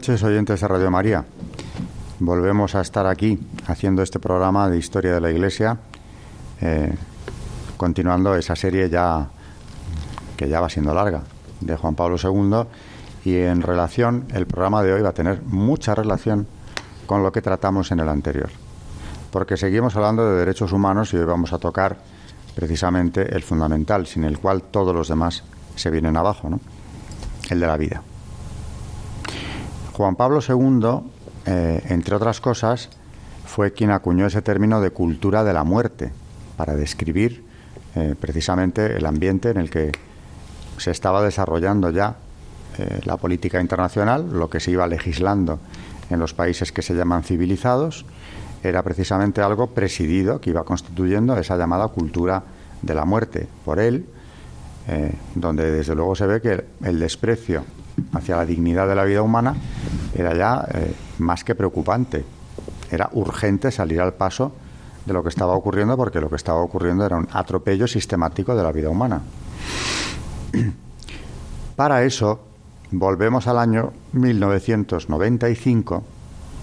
Noches, oyentes de Radio María. Volvemos a estar aquí haciendo este programa de historia de la Iglesia, eh, continuando esa serie ya que ya va siendo larga de Juan Pablo II y en relación el programa de hoy va a tener mucha relación con lo que tratamos en el anterior, porque seguimos hablando de derechos humanos y hoy vamos a tocar precisamente el fundamental, sin el cual todos los demás se vienen abajo, ¿no? El de la vida. Juan Pablo II, eh, entre otras cosas, fue quien acuñó ese término de cultura de la muerte para describir eh, precisamente el ambiente en el que se estaba desarrollando ya eh, la política internacional, lo que se iba legislando en los países que se llaman civilizados, era precisamente algo presidido que iba constituyendo esa llamada cultura de la muerte por él, donde desde luego se ve que el desprecio hacia la dignidad de la vida humana era ya eh, más que preocupante. Era urgente salir al paso de lo que estaba ocurriendo porque lo que estaba ocurriendo era un atropello sistemático de la vida humana. Para eso volvemos al año 1995,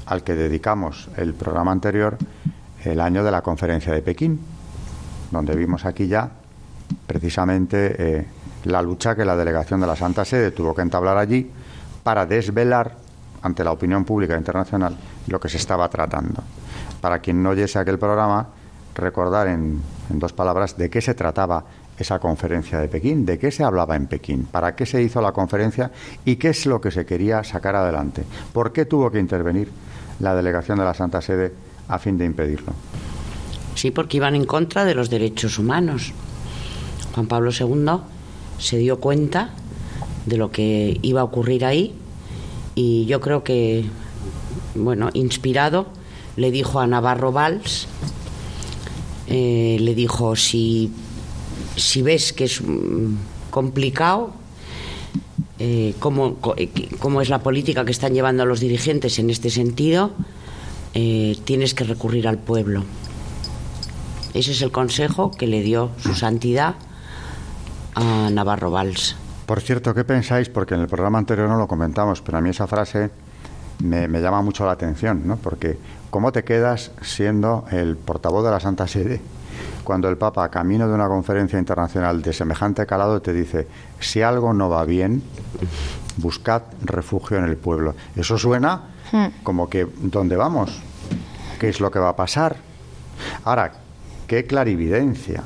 al que dedicamos el programa anterior, el año de la conferencia de Pekín, donde vimos aquí ya precisamente eh, la lucha que la delegación de la Santa Sede tuvo que entablar allí para desvelar ante la opinión pública internacional lo que se estaba tratando. Para quien no oyese aquel programa, recordar en, en dos palabras de qué se trataba esa conferencia de Pekín, de qué se hablaba en Pekín, para qué se hizo la conferencia y qué es lo que se quería sacar adelante. ¿Por qué tuvo que intervenir la delegación de la Santa Sede a fin de impedirlo? Sí, porque iban en contra de los derechos humanos. Juan Pablo II se dio cuenta de lo que iba a ocurrir ahí y yo creo que, bueno, inspirado, le dijo a Navarro Valls, eh, le dijo, si, si ves que es mm, complicado, eh, cómo, eh, cómo, es la política que están llevando los dirigentes en este sentido, tienes que recurrir al pueblo. Ese es el consejo que le dio su santidad a Navarro Valls. Por cierto, ¿qué pensáis? Porque en el programa anterior no lo comentamos, pero a mí esa frase me, llama mucho la atención, ¿no? Porque ¿cómo te quedas siendo el portavoz de la Santa Sede cuando el Papa, camino de una conferencia internacional de semejante calado, te dice, si algo no va bien, buscad refugio en el pueblo? Eso suena hmm. como que, ¿dónde vamos? ¿Qué es lo que va a pasar? Ahora, qué clarividencia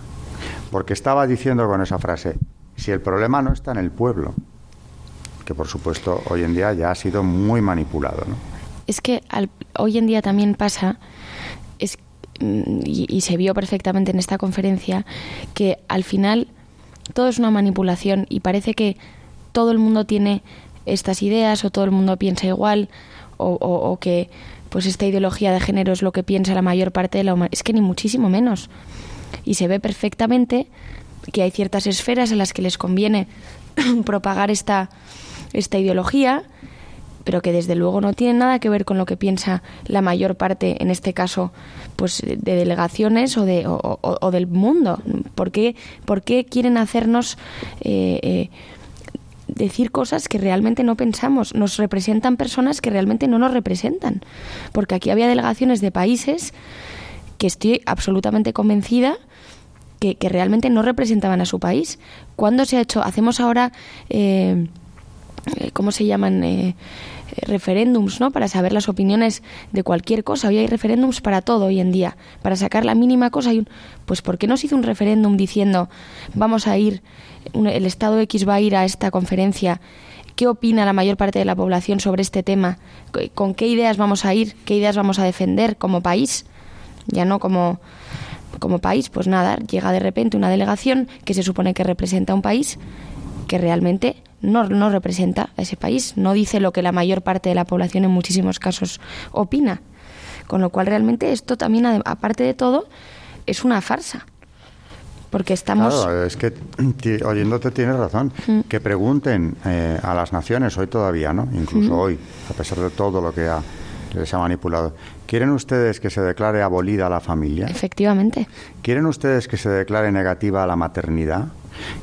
porque estaba diciendo con esa frase, si el problema no está en el pueblo, que por supuesto hoy en día ya ha sido muy manipulado. ¿no? Es que hoy en día también pasa, es, mm, y, se vio perfectamente en esta conferencia, que al final todo es una manipulación y parece que todo el mundo tiene estas ideas o todo el mundo piensa igual o, o que pues esta ideología de género es lo que piensa la mayor parte de la humanidad. Es que ni muchísimo menos y se ve perfectamente que hay ciertas esferas a las que les conviene propagar esta, esta ideología, pero que desde luego no tiene nada que ver con lo que piensa la mayor parte, en este caso, pues de delegaciones o, de, o, del mundo. ¿Por qué, quieren hacernos eh, eh, decir cosas que realmente no pensamos? Nos representan personas que realmente no nos representan. Porque aquí había delegaciones de países que estoy absolutamente convencida que, realmente no representaban a su país. ¿Cuándo se ha hecho? Hacemos ahora, eh, eh, ¿cómo se llaman? Eh, referéndums, ¿no? Para saber las opiniones de cualquier cosa. Hoy hay referéndums para todo hoy en día. Para sacar la mínima cosa hay un... Pues ¿por qué no se hizo un referéndum diciendo vamos a ir, el Estado X va a ir a esta conferencia? ¿Qué opina la mayor parte de la población sobre este tema? ¿Con qué ideas vamos a ir? ¿Qué ideas vamos a defender como país? ya no como, como país, pues nada, llega de repente una delegación que se supone que representa un país que realmente no, no representa a ese país, no dice lo que la mayor parte de la población en muchísimos casos opina. Con lo cual realmente esto también, aparte de todo, es una farsa. Porque estamos... Claro, es que oyéndote tienes razón. Mm. Que pregunten eh, a las naciones, hoy todavía, ¿no? Incluso hoy, a pesar de todo lo que ha, les ha manipulado. ¿Quieren ustedes que se declare abolida la familia? Efectivamente. ¿Quieren ustedes que se declare negativa la maternidad?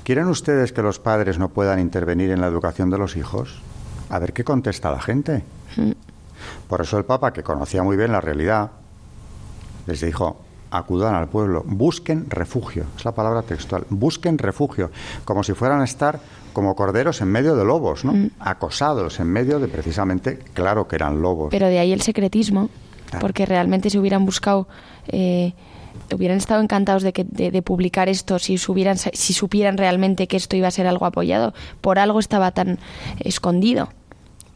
¿Quieren ustedes que los padres no puedan intervenir en la educación de los hijos? A ver qué contesta la gente. Mm. Por eso el Papa, que conocía muy bien la realidad, les dijo, acudan al pueblo, busquen refugio, es la palabra textual, busquen refugio, como si fueran a estar como corderos en medio de lobos, ¿no? Mm. Acosados en medio de precisamente, claro que eran lobos. Pero de ahí el secretismo, porque realmente si hubieran buscado, eh, hubieran estado encantados de, que, de, publicar esto, si, subieran, si supieran realmente que esto iba a ser algo apoyado, por algo estaba tan escondido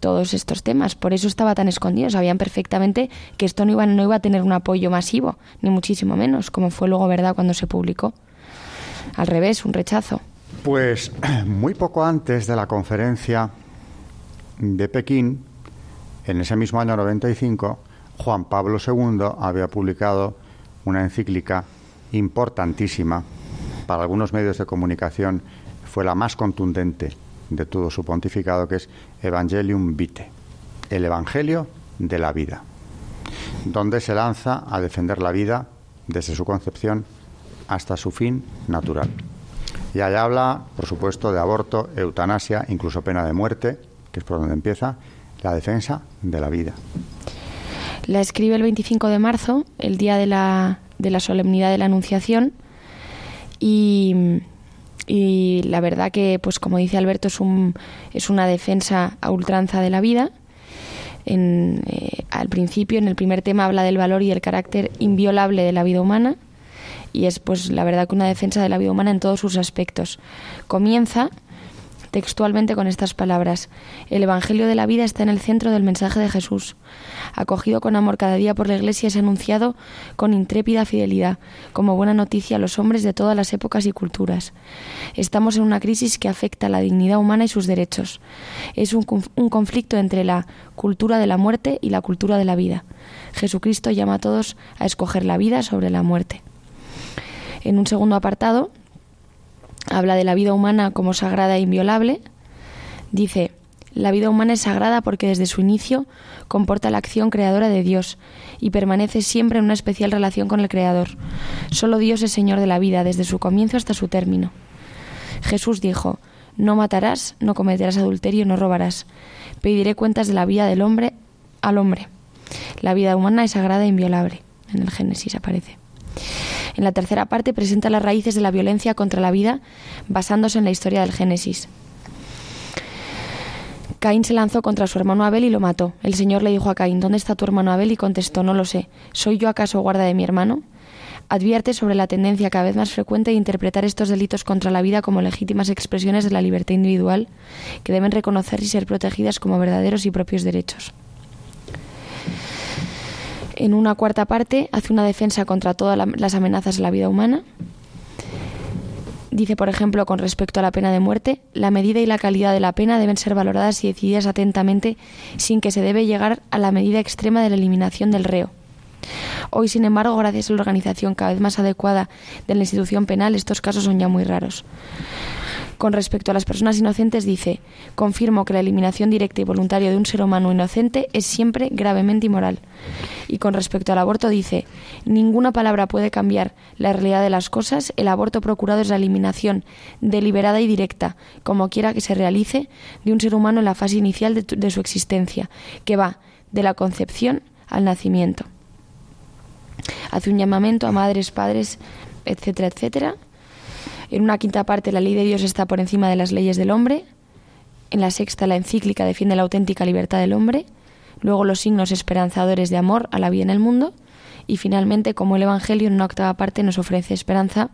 todos estos temas. Por eso estaba tan escondido. Sabían perfectamente que esto no iba, no iba a tener un apoyo masivo, ni muchísimo menos, como fue luego verdad cuando se publicó. Al revés, un rechazo. Pues muy poco antes de la conferencia de Pekín, en ese mismo año 95, Juan Pablo II había publicado una encíclica importantísima para algunos medios de comunicación, fue la más contundente de todo su pontificado, que es Evangelium Vitae, el Evangelio de la vida, donde se lanza a defender la vida desde su concepción hasta su fin natural. Y allá habla, por supuesto, de aborto, eutanasia, incluso pena de muerte, que es por donde empieza, la defensa de la vida. La escribe el 25 de marzo, el día de la, de la solemnidad de la Anunciación, y la verdad que, pues como dice Alberto, es, un, es una defensa a ultranza de la vida. Eh, al principio, en el primer tema, habla del valor y el carácter inviolable de la vida humana y es, pues, la verdad que una defensa de la vida humana en todos sus aspectos. Comienza textualmente con estas palabras. El Evangelio de la vida está en el centro del mensaje de Jesús. Acogido con amor cada día por la Iglesia es anunciado con intrépida fidelidad, como buena noticia a los hombres de todas las épocas y culturas. Estamos en una crisis que afecta a la dignidad humana y sus derechos. Es un, un conflicto entre la cultura de la muerte y la cultura de la vida. Jesucristo llama a todos a escoger la vida sobre la muerte. En un segundo apartado, habla de la vida humana como sagrada e inviolable. Dice, la vida humana es sagrada porque desde su inicio comporta la acción creadora de Dios y permanece siempre en una especial relación con el Creador. Solo Dios es Señor de la vida desde su comienzo hasta su término. Jesús dijo, no matarás, no cometerás adulterio, no robarás. Pediré cuentas de la vida del hombre al hombre. La vida humana es sagrada e inviolable. En el Génesis aparece. En la tercera parte presenta las raíces de la violencia contra la vida basándose en la historia del Génesis. Caín se lanzó contra su hermano Abel y lo mató. El Señor le dijo a Caín, ¿dónde está tu hermano Abel? Y contestó, no lo sé. ¿Soy yo acaso guarda de mi hermano? Advierte sobre la tendencia cada vez más frecuente de interpretar estos delitos contra la vida como legítimas expresiones de la libertad individual que deben reconocer y ser protegidas como verdaderos y propios derechos. En una cuarta parte hace una defensa contra todas las amenazas de la vida humana. Dice, por ejemplo, con respecto a la pena de muerte, la medida y la calidad de la pena deben ser valoradas y decididas atentamente sin que se debe llegar a la medida extrema de la eliminación del reo. Hoy, sin embargo, gracias a la organización cada vez más adecuada de la institución penal, estos casos son ya muy raros. Con respecto a las personas inocentes dice, confirmo que la eliminación directa y voluntaria de un ser humano inocente es siempre gravemente inmoral. Y con respecto al aborto dice, ninguna palabra puede cambiar la realidad de las cosas, el aborto procurado es la eliminación deliberada y directa, como quiera que se realice, de un ser humano en la fase inicial de, de su existencia, que va de la concepción al nacimiento. Hace un llamamiento a madres, padres, etcétera, etcétera, en una quinta parte, la ley de Dios está por encima de las leyes del hombre. En la sexta, la encíclica defiende la auténtica libertad del hombre. Luego, los signos esperanzadores de amor a la vida en el mundo. Y finalmente, como el Evangelio en una octava parte nos ofrece esperanza,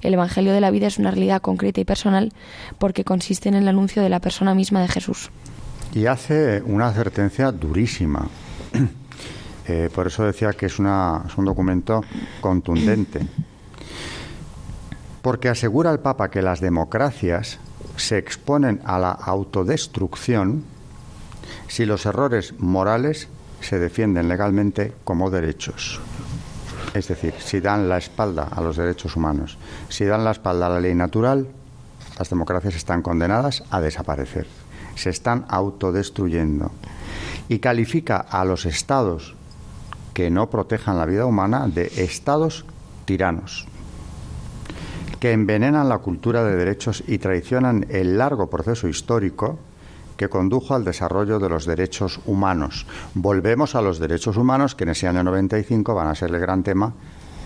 el Evangelio de la vida es una realidad concreta y personal porque consiste en el anuncio de la persona misma de Jesús. Y hace una advertencia durísima. Eh, por eso decía que es, un documento contundente. Porque asegura el Papa que las democracias se exponen a la autodestrucción si los errores morales se defienden legalmente como derechos. Es decir, si dan la espalda a los derechos humanos, si dan la espalda a la ley natural, las democracias están condenadas a desaparecer. Se están autodestruyendo. Y califica a los estados que no protejan la vida humana de estados tiranos, que envenenan la cultura de derechos y traicionan el largo proceso histórico que condujo al desarrollo de los derechos humanos. Volvemos a los derechos humanos, que en ese año 95 van a ser el gran tema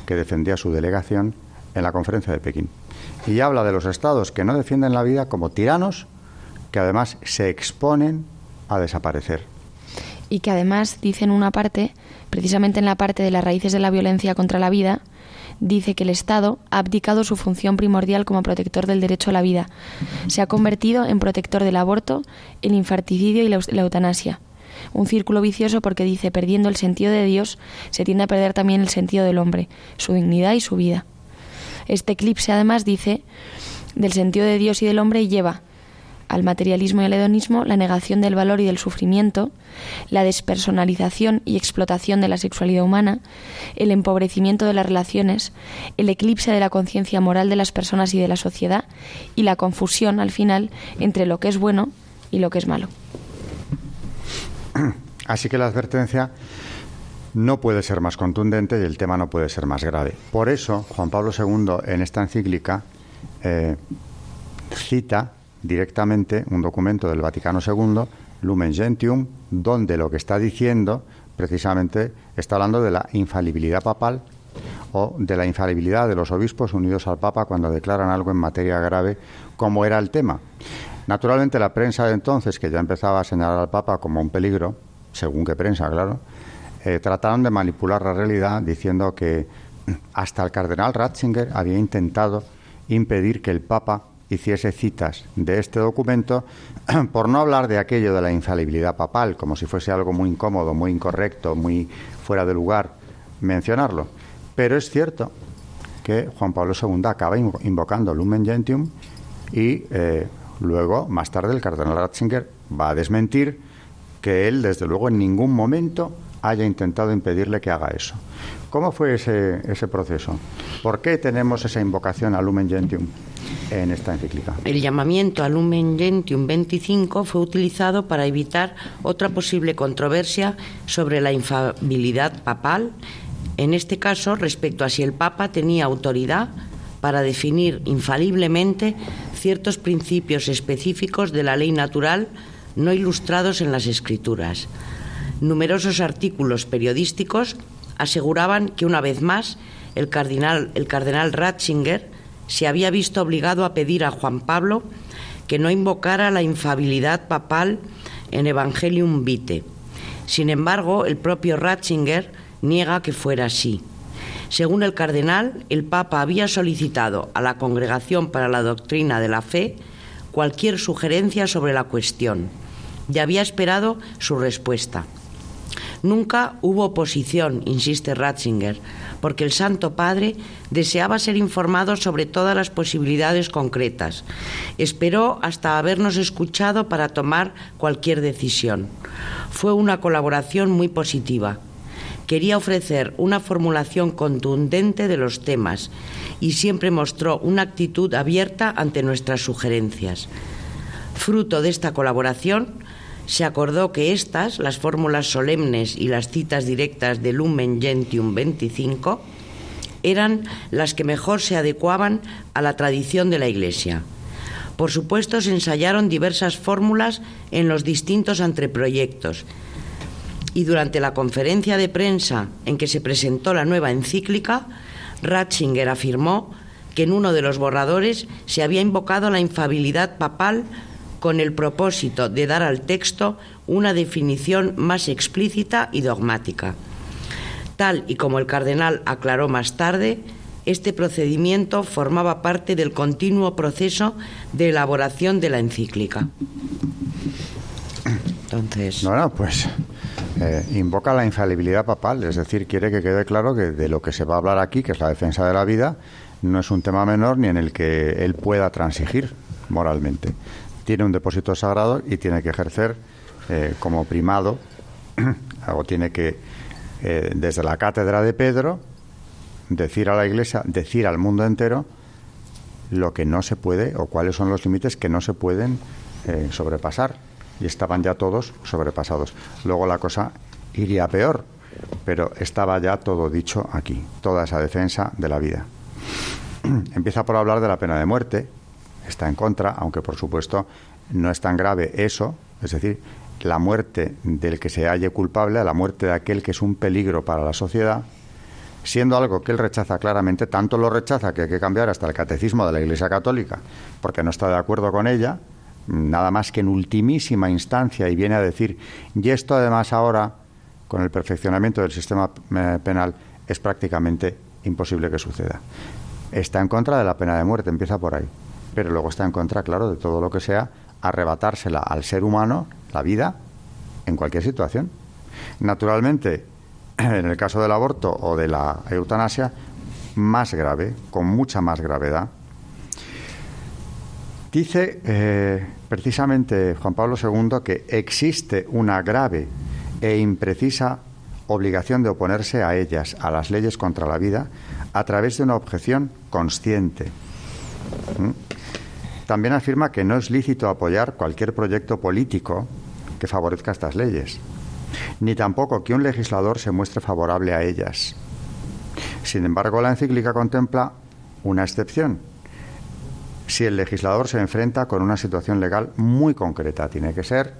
que defendía su delegación en la conferencia de Pekín. Y habla de los estados que no defienden la vida como tiranos, que además se exponen a desaparecer. Y que además dicen una parte, precisamente en la parte de las raíces de la violencia contra la vida, dice que el Estado ha abdicado su función primordial como protector del derecho a la vida. Se ha convertido en protector del aborto, el infarticidio y la, eutanasia. Un círculo vicioso porque dice, perdiendo el sentido de Dios, se tiende a perder también el sentido del hombre, su dignidad y su vida. Este eclipse además dice, del sentido de Dios y del hombre lleva al materialismo y al hedonismo la negación del valor y del sufrimiento, la despersonalización y explotación de la sexualidad humana, el empobrecimiento de las relaciones, el eclipse de la conciencia moral de las personas y de la sociedad y la confusión al final entre lo que es bueno y lo que es malo. Así que la advertencia no puede ser más contundente y el tema no puede ser más grave. Por eso, Juan Pablo II en esta encíclica eh, cita directamente un documento del Vaticano II, Lumen Gentium, donde lo que está diciendo precisamente está hablando de la infalibilidad papal o de la infalibilidad de los obispos unidos al Papa cuando declaran algo en materia grave, como era el tema. Naturalmente la prensa de entonces, que ya empezaba a señalar al Papa como un peligro, según qué prensa, claro, eh, trataron de manipular la realidad diciendo que hasta el cardenal Ratzinger había intentado impedir que el Papa hiciese citas de este documento, por no hablar de aquello de la infalibilidad papal, como si fuese algo muy incómodo, muy incorrecto, muy fuera de lugar mencionarlo. Pero es cierto que Juan Pablo II acaba invocando Lumen Gentium y eh, luego, más tarde, el cardenal Ratzinger va a desmentir que él, desde luego, en ningún momento haya intentado impedirle que haga eso. ¿Cómo fue ese, proceso? ¿Por qué tenemos esa invocación a Lumen Gentium en esta encíclica? El llamamiento a Lumen Gentium 25 fue utilizado para evitar otra posible controversia sobre la infabilidad papal, en este caso respecto a si el Papa tenía autoridad para definir infaliblemente ciertos principios específicos de la ley natural no ilustrados en las Escrituras. Numerosos artículos periodísticos aseguraban que una vez más el cardenal, el cardenal Ratzinger se había visto obligado a pedir a Juan Pablo que no invocara la infabilidad papal en Evangelium Vitae. Sin embargo, el propio Ratzinger niega que fuera así. Según el cardenal, el Papa había solicitado a la Congregación para la Doctrina de la Fe cualquier sugerencia sobre la cuestión y había esperado su respuesta. Nunca hubo oposición, insiste Ratzinger, porque el Santo Padre deseaba ser informado sobre todas las posibilidades concretas. Esperó hasta habernos escuchado para tomar cualquier decisión. Fue una colaboración muy positiva. Quería ofrecer una formulación contundente de los temas y siempre mostró una actitud abierta ante nuestras sugerencias. Fruto de esta colaboración, se acordó que estas, las fórmulas solemnes y las citas directas de Lumen Gentium 25, eran las que mejor se adecuaban a la tradición de la Iglesia. Por supuesto, se ensayaron diversas fórmulas en los distintos anteproyectos. Y durante la conferencia de prensa en que se presentó la nueva encíclica, Ratzinger afirmó que en uno de los borradores se había invocado la infabilidad papal con el propósito de dar al texto una definición más explícita y dogmática. Tal y como el cardenal aclaró más tarde, este procedimiento formaba parte del continuo proceso de elaboración de la encíclica. Entonces. No, no, pues eh, invoca la infalibilidad papal, es decir, quiere que quede claro que de lo que se va a hablar aquí, que es la defensa de la vida, no es un tema menor ni en el que él pueda transigir moralmente. Tiene un depósito sagrado y tiene que ejercer eh, como primado, o tiene que, eh, desde la cátedra de Pedro, decir a la Iglesia, decir al mundo entero lo que no se puede o cuáles son los límites que no se pueden eh, sobrepasar. Y estaban ya todos sobrepasados. Luego la cosa iría peor, pero estaba ya todo dicho aquí, toda esa defensa de la vida. Empieza por hablar de la pena de muerte, está en contra, aunque por supuesto no es tan grave eso, es decir, la muerte del que se halle culpable, la muerte de aquel que es un peligro para la sociedad, siendo algo que él rechaza claramente, tanto lo rechaza que hay que cambiar hasta el catecismo de la Iglesia Católica, porque no está de acuerdo con ella, nada más que en ultimísima instancia, y viene a decir, y esto además ahora, con el perfeccionamiento del sistema eh, penal, es prácticamente imposible que suceda. Está en contra de la pena de muerte, empieza por ahí, pero luego está en contra, claro, de todo lo que sea arrebatársela al ser humano, la vida, en cualquier situación. Naturalmente, en el caso del aborto o de la eutanasia, más grave, con mucha más gravedad. Dice eh, precisamente Juan Pablo II que existe una grave e imprecisa obligación de oponerse a ellas, a las leyes contra la vida, a través de una objeción consciente. ¿Mm? También afirma que no es lícito apoyar cualquier proyecto político que favorezca estas leyes ni tampoco que un legislador se muestre favorable a ellas. Sin embargo, la encíclica contempla una excepción. Si el legislador se enfrenta con una situación legal muy concreta, tiene que ser,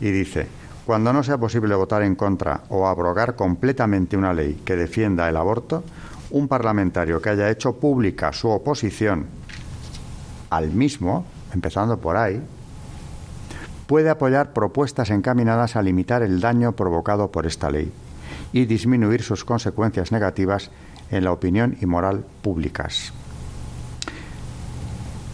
y dice, cuando no sea posible votar en contra o abrogar completamente una ley que defienda el aborto, un parlamentario que haya hecho pública su oposición al mismo, empezando por ahí, puede apoyar propuestas encaminadas a limitar el daño provocado por esta ley y disminuir sus consecuencias negativas en la opinión y moral públicas.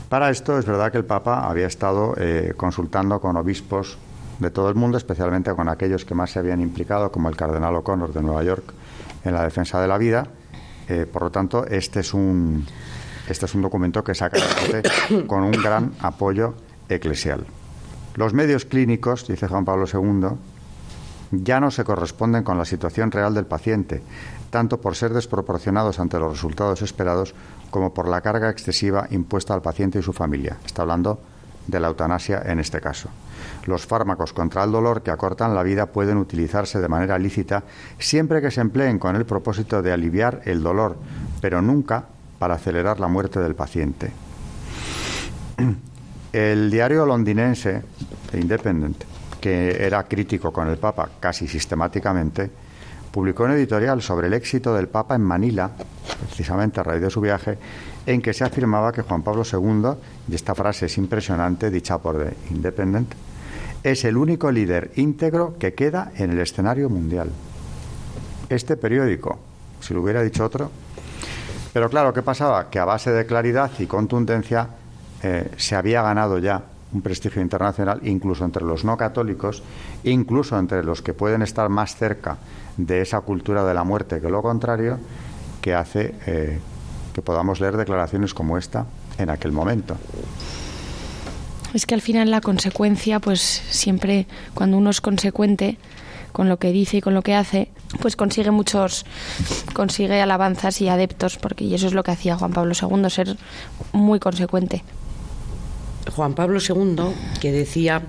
Para esto es verdad que el Papa había estado eh, consultando con obispos de todo el mundo, especialmente con aquellos que más se habían implicado, como el cardenal O'Connor de Nueva York, en la defensa de la vida. Eh, por lo tanto, este es un, este es un documento que saca con un gran apoyo eclesial. Los medios clínicos, dice Juan Pablo II, ya no se corresponden con la situación real del paciente, tanto por ser desproporcionados ante los resultados esperados como por la carga excesiva impuesta al paciente y su familia. Está hablando de la eutanasia en este caso. Los fármacos contra el dolor que acortan la vida pueden utilizarse de manera lícita siempre que se empleen con el propósito de aliviar el dolor, pero nunca para acelerar la muerte del paciente. El diario londinense, The Independent, que era crítico con el Papa casi sistemáticamente, publicó un editorial sobre el éxito del Papa en Manila, precisamente a raíz de su viaje, en que se afirmaba que Juan Pablo II, y esta frase es impresionante, dicha por The Independent, es el único líder íntegro que queda en el escenario mundial. Este periódico, si lo hubiera dicho otro, pero claro, ¿qué pasaba? Que a base de claridad y contundencia eh, se había ganado ya un prestigio internacional, incluso entre los no católicos, incluso entre los que pueden estar más cerca de esa cultura de la muerte que lo contrario, que hace eh, que podamos leer declaraciones como esta en aquel momento. Es que al final la consecuencia, pues siempre cuando uno es consecuente con lo que dice y con lo que hace, pues consigue muchos, consigue alabanzas y adeptos, porque y eso es lo que hacía Juan Pablo II, ser muy consecuente. Juan Pablo II, que decía,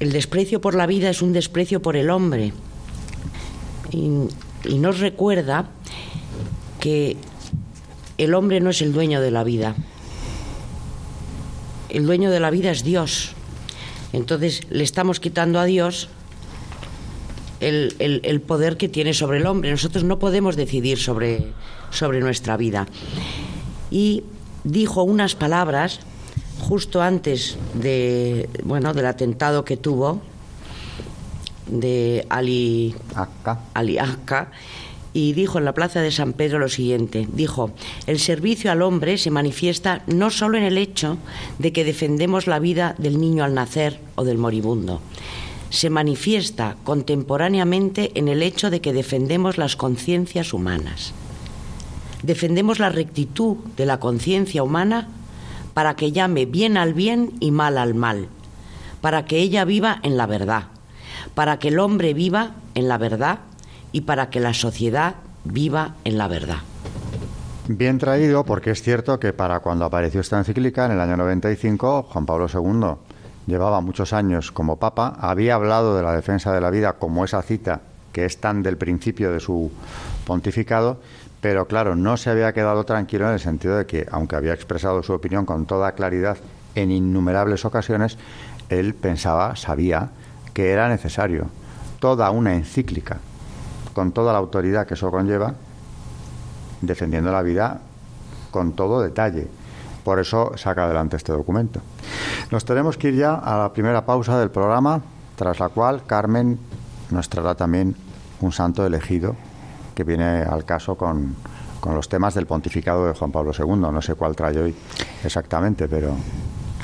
el desprecio por la vida es un desprecio por el hombre. Y, nos recuerda que el hombre no es el dueño de la vida. El dueño de la vida es Dios. Entonces le estamos quitando a Dios el, el, poder que tiene sobre el hombre. Nosotros no podemos decidir sobre, sobre nuestra vida. Y dijo unas palabras justo antes de, bueno, del atentado que tuvo de Ali Ali y dijo en la plaza de San Pedro lo siguiente, dijo, el servicio al hombre se manifiesta no solo en el hecho de que defendemos la vida del niño al nacer o del moribundo, se manifiesta contemporáneamente en el hecho de que defendemos las conciencias humanas. Defendemos la rectitud de la conciencia humana para que llame bien al bien y mal al mal, para que ella viva en la verdad, para que el hombre viva en la verdad y para que la sociedad viva en la verdad. Bien traído, porque es cierto que para cuando apareció esta encíclica, en el año 95, Juan Pablo II llevaba muchos años como Papa, había hablado de la defensa de la vida como esa cita que es tan del principio de su pontificado, pero claro, no se había quedado tranquilo en el sentido de que, aunque había expresado su opinión con toda claridad en innumerables ocasiones, él pensaba, sabía, que era necesario toda una encíclica, con toda la autoridad que eso conlleva, defendiendo la vida con todo detalle. Por eso saca adelante este documento. Nos tenemos que ir ya a la primera pausa del programa, tras la cual Carmen nos traerá también un santo elegido que viene al caso con, con los temas del pontificado de Juan Pablo II. No sé cuál trae hoy exactamente, pero,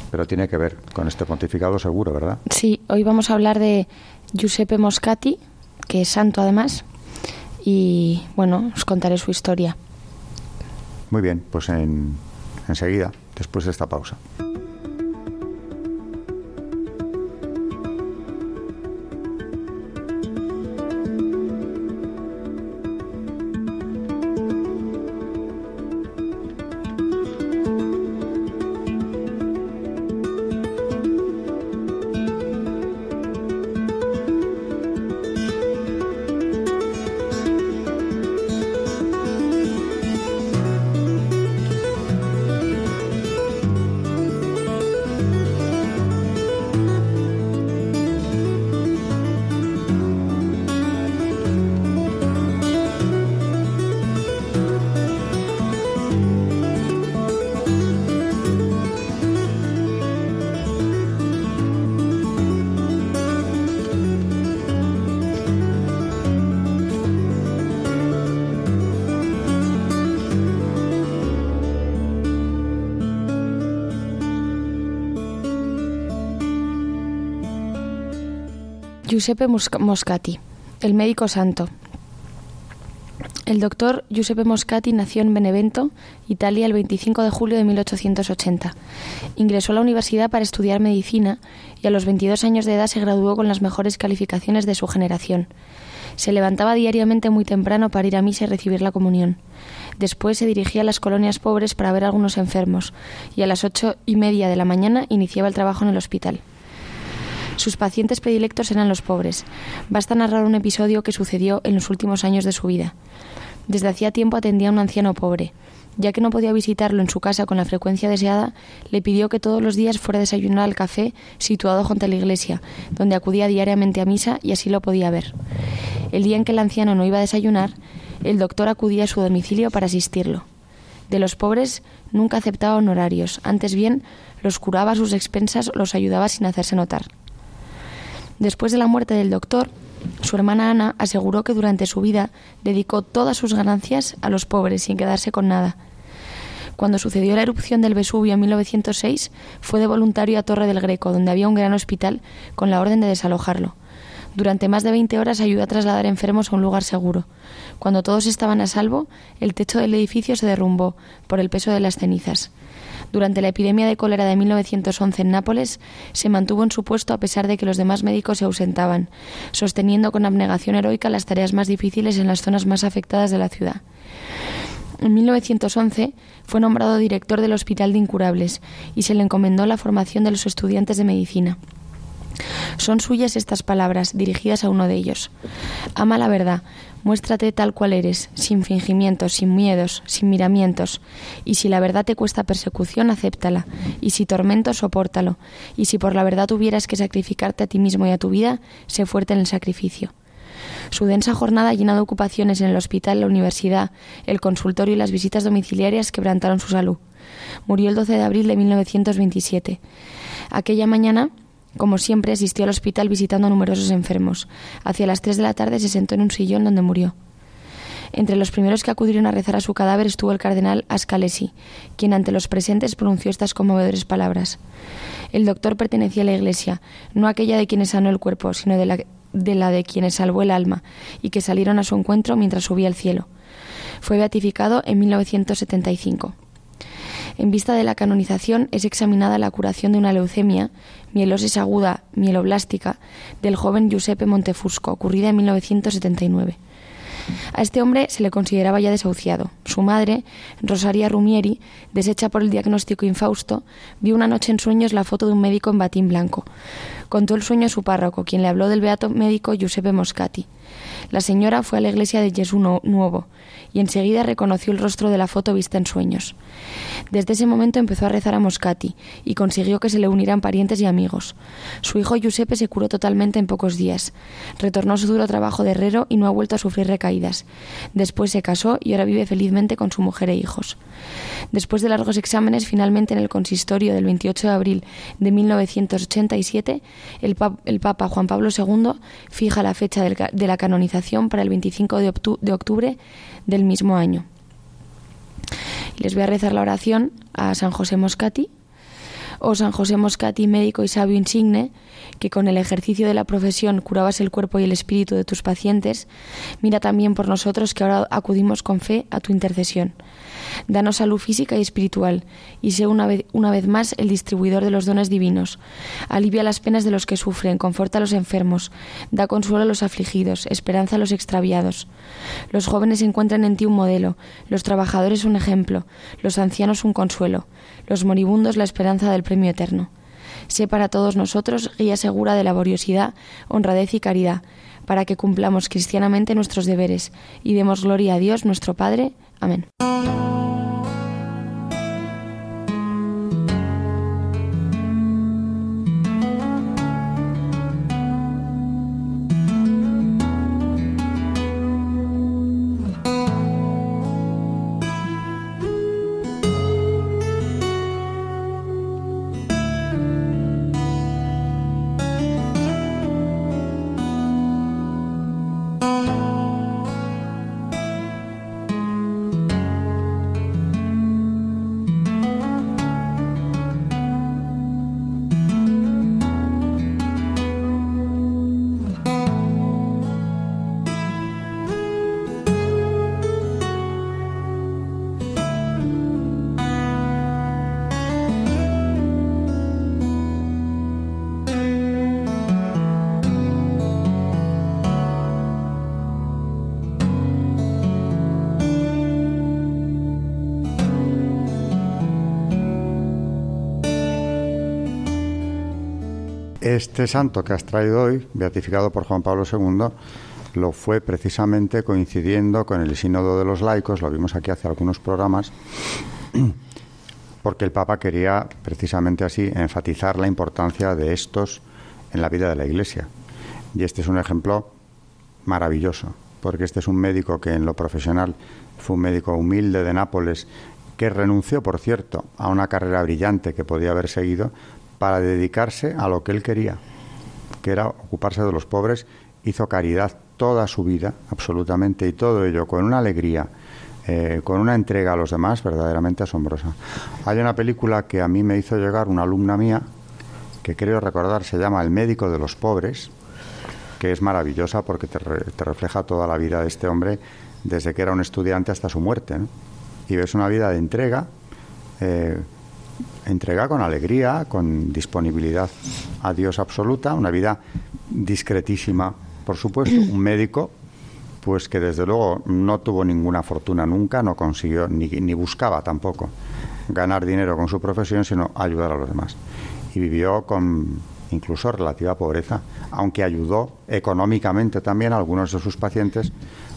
pero tiene que ver con este pontificado seguro, ¿verdad? Sí, hoy vamos a hablar de Giuseppe Moscati, que es santo además, y bueno, os contaré su historia. Muy bien, pues en, enseguida, después de esta pausa. Giuseppe Moscati, el médico santo. El doctor Giuseppe Moscati nació en Benevento, Italia, el 25 de julio de 1880. Ingresó a la universidad para estudiar medicina y a los 22 años de edad se graduó con las mejores calificaciones de su generación. Se levantaba diariamente muy temprano para ir a misa y recibir la comunión. Después se dirigía a las colonias pobres para ver a algunos enfermos y a las ocho y media de la mañana iniciaba el trabajo en el hospital. Sus pacientes predilectos eran los pobres. Basta narrar un episodio que sucedió en los últimos años de su vida. Desde hacía tiempo atendía a un anciano pobre. Ya que no podía visitarlo en su casa con la frecuencia deseada, le pidió que todos los días fuera a desayunar al café situado junto a la iglesia, donde acudía diariamente a misa y así lo podía ver. El día en que el anciano no iba a desayunar, el doctor acudía a su domicilio para asistirlo. De los pobres nunca aceptaba honorarios, antes bien los curaba a sus expensas o los ayudaba sin hacerse notar. Después de la muerte del doctor, su hermana Ana aseguró que durante su vida dedicó todas sus ganancias a los pobres sin quedarse con nada. Cuando sucedió la erupción del Vesubio en 1906, fue de voluntario a Torre del Greco, donde había un gran hospital, con la orden de desalojarlo. Durante más de 20 horas ayudó a trasladar enfermos a un lugar seguro. Cuando todos estaban a salvo, el techo del edificio se derrumbó por el peso de las cenizas. Durante la epidemia de cólera de 1911 en Nápoles, se mantuvo en su puesto a pesar de que los demás médicos se ausentaban, sosteniendo con abnegación heroica las tareas más difíciles en las zonas más afectadas de la ciudad. En 1911 fue nombrado director del Hospital de Incurables y se le encomendó la formación de los estudiantes de medicina. Son suyas estas palabras, dirigidas a uno de ellos. Ama la verdad, Muéstrate tal cual eres, sin fingimientos, sin miedos, sin miramientos. Y si la verdad te cuesta persecución, acéptala. Y si tormento, sopórtalo. Y si por la verdad tuvieras que sacrificarte a ti mismo y a tu vida, sé fuerte en el sacrificio. Su densa jornada llena de ocupaciones en el hospital, la universidad, el consultorio y las visitas domiciliarias quebrantaron su salud. Murió el 12 de abril de 1927. Aquella mañana como siempre, asistió al hospital visitando a numerosos enfermos. Hacia las tres de la tarde se sentó en un sillón donde murió. Entre los primeros que acudieron a rezar a su cadáver estuvo el cardenal Ascalesi, quien ante los presentes pronunció estas conmovedores palabras. El doctor pertenecía a la Iglesia, no aquella de quienes sanó el cuerpo, sino de la, de la de quienes salvó el alma, y que salieron a su encuentro mientras subía al cielo. Fue beatificado en 1975. En vista de la canonización es examinada la curación de una leucemia, mielosis aguda mieloblástica, del joven Giuseppe Montefusco, ocurrida en 1979. A este hombre se le consideraba ya desahuciado. Su madre, Rosaria Rumieri, deshecha por el diagnóstico infausto, vio una noche en sueños la foto de un médico en batín blanco. Contó el sueño a su párroco, quien le habló del beato médico Giuseppe Moscati. La señora fue a la iglesia de Jesús Nuevo y enseguida reconoció el rostro de la foto vista en sueños. Desde ese momento empezó a rezar a Moscati y consiguió que se le unieran parientes y amigos. Su hijo Giuseppe se curó totalmente en pocos días. Retornó a su duro trabajo de herrero y no ha vuelto a sufrir recaídas. Después se casó y ahora vive felizmente con su mujer e hijos. Después de largos exámenes, finalmente en el consistorio del 28 de abril de 1987, el, el Papa Juan Pablo II fija la fecha de la canonización para el 25 de, de octubre del mismo año. Les voy a rezar la oración a San José Moscati, o San José Moscati, médico y sabio insigne, que con el ejercicio de la profesión curabas el cuerpo y el espíritu de tus pacientes, mira también por nosotros que ahora acudimos con fe a tu intercesión. Danos salud física y espiritual, y sé una vez, una vez más el distribuidor de los dones divinos. Alivia las penas de los que sufren, conforta a los enfermos, da consuelo a los afligidos, esperanza a los extraviados. Los jóvenes encuentran en ti un modelo, los trabajadores un ejemplo, los ancianos un consuelo, los moribundos la esperanza del premio eterno. Sé para todos nosotros guía segura de laboriosidad, honradez y caridad, para que cumplamos cristianamente nuestros deberes y demos gloria a Dios nuestro Padre. Amén. Este santo que has traído hoy, beatificado por Juan Pablo II, lo fue precisamente coincidiendo con el sínodo de los laicos, lo vimos aquí hace algunos programas, porque el Papa quería precisamente así enfatizar la importancia de estos en la vida de la Iglesia. Y este es un ejemplo maravilloso, porque este es un médico que en lo profesional fue un médico humilde de Nápoles, que renunció, por cierto, a una carrera brillante que podía haber seguido para dedicarse a lo que él quería, que era ocuparse de los pobres, hizo caridad toda su vida, absolutamente, y todo ello con una alegría, eh, con una entrega a los demás verdaderamente asombrosa. Hay una película que a mí me hizo llegar una alumna mía, que creo recordar se llama El médico de los pobres, que es maravillosa porque te, refleja toda la vida de este hombre desde que era un estudiante hasta su muerte. Y ves una vida de entrega. Eh, entrega con alegría, con disponibilidad a Dios absoluta, una vida discretísima, por supuesto, un médico pues que desde luego no tuvo ninguna fortuna nunca, no consiguió ni, ni buscaba tampoco ganar dinero con su profesión, sino ayudar a los demás. Y vivió con incluso relativa pobreza, aunque ayudó económicamente también a algunos de sus pacientes,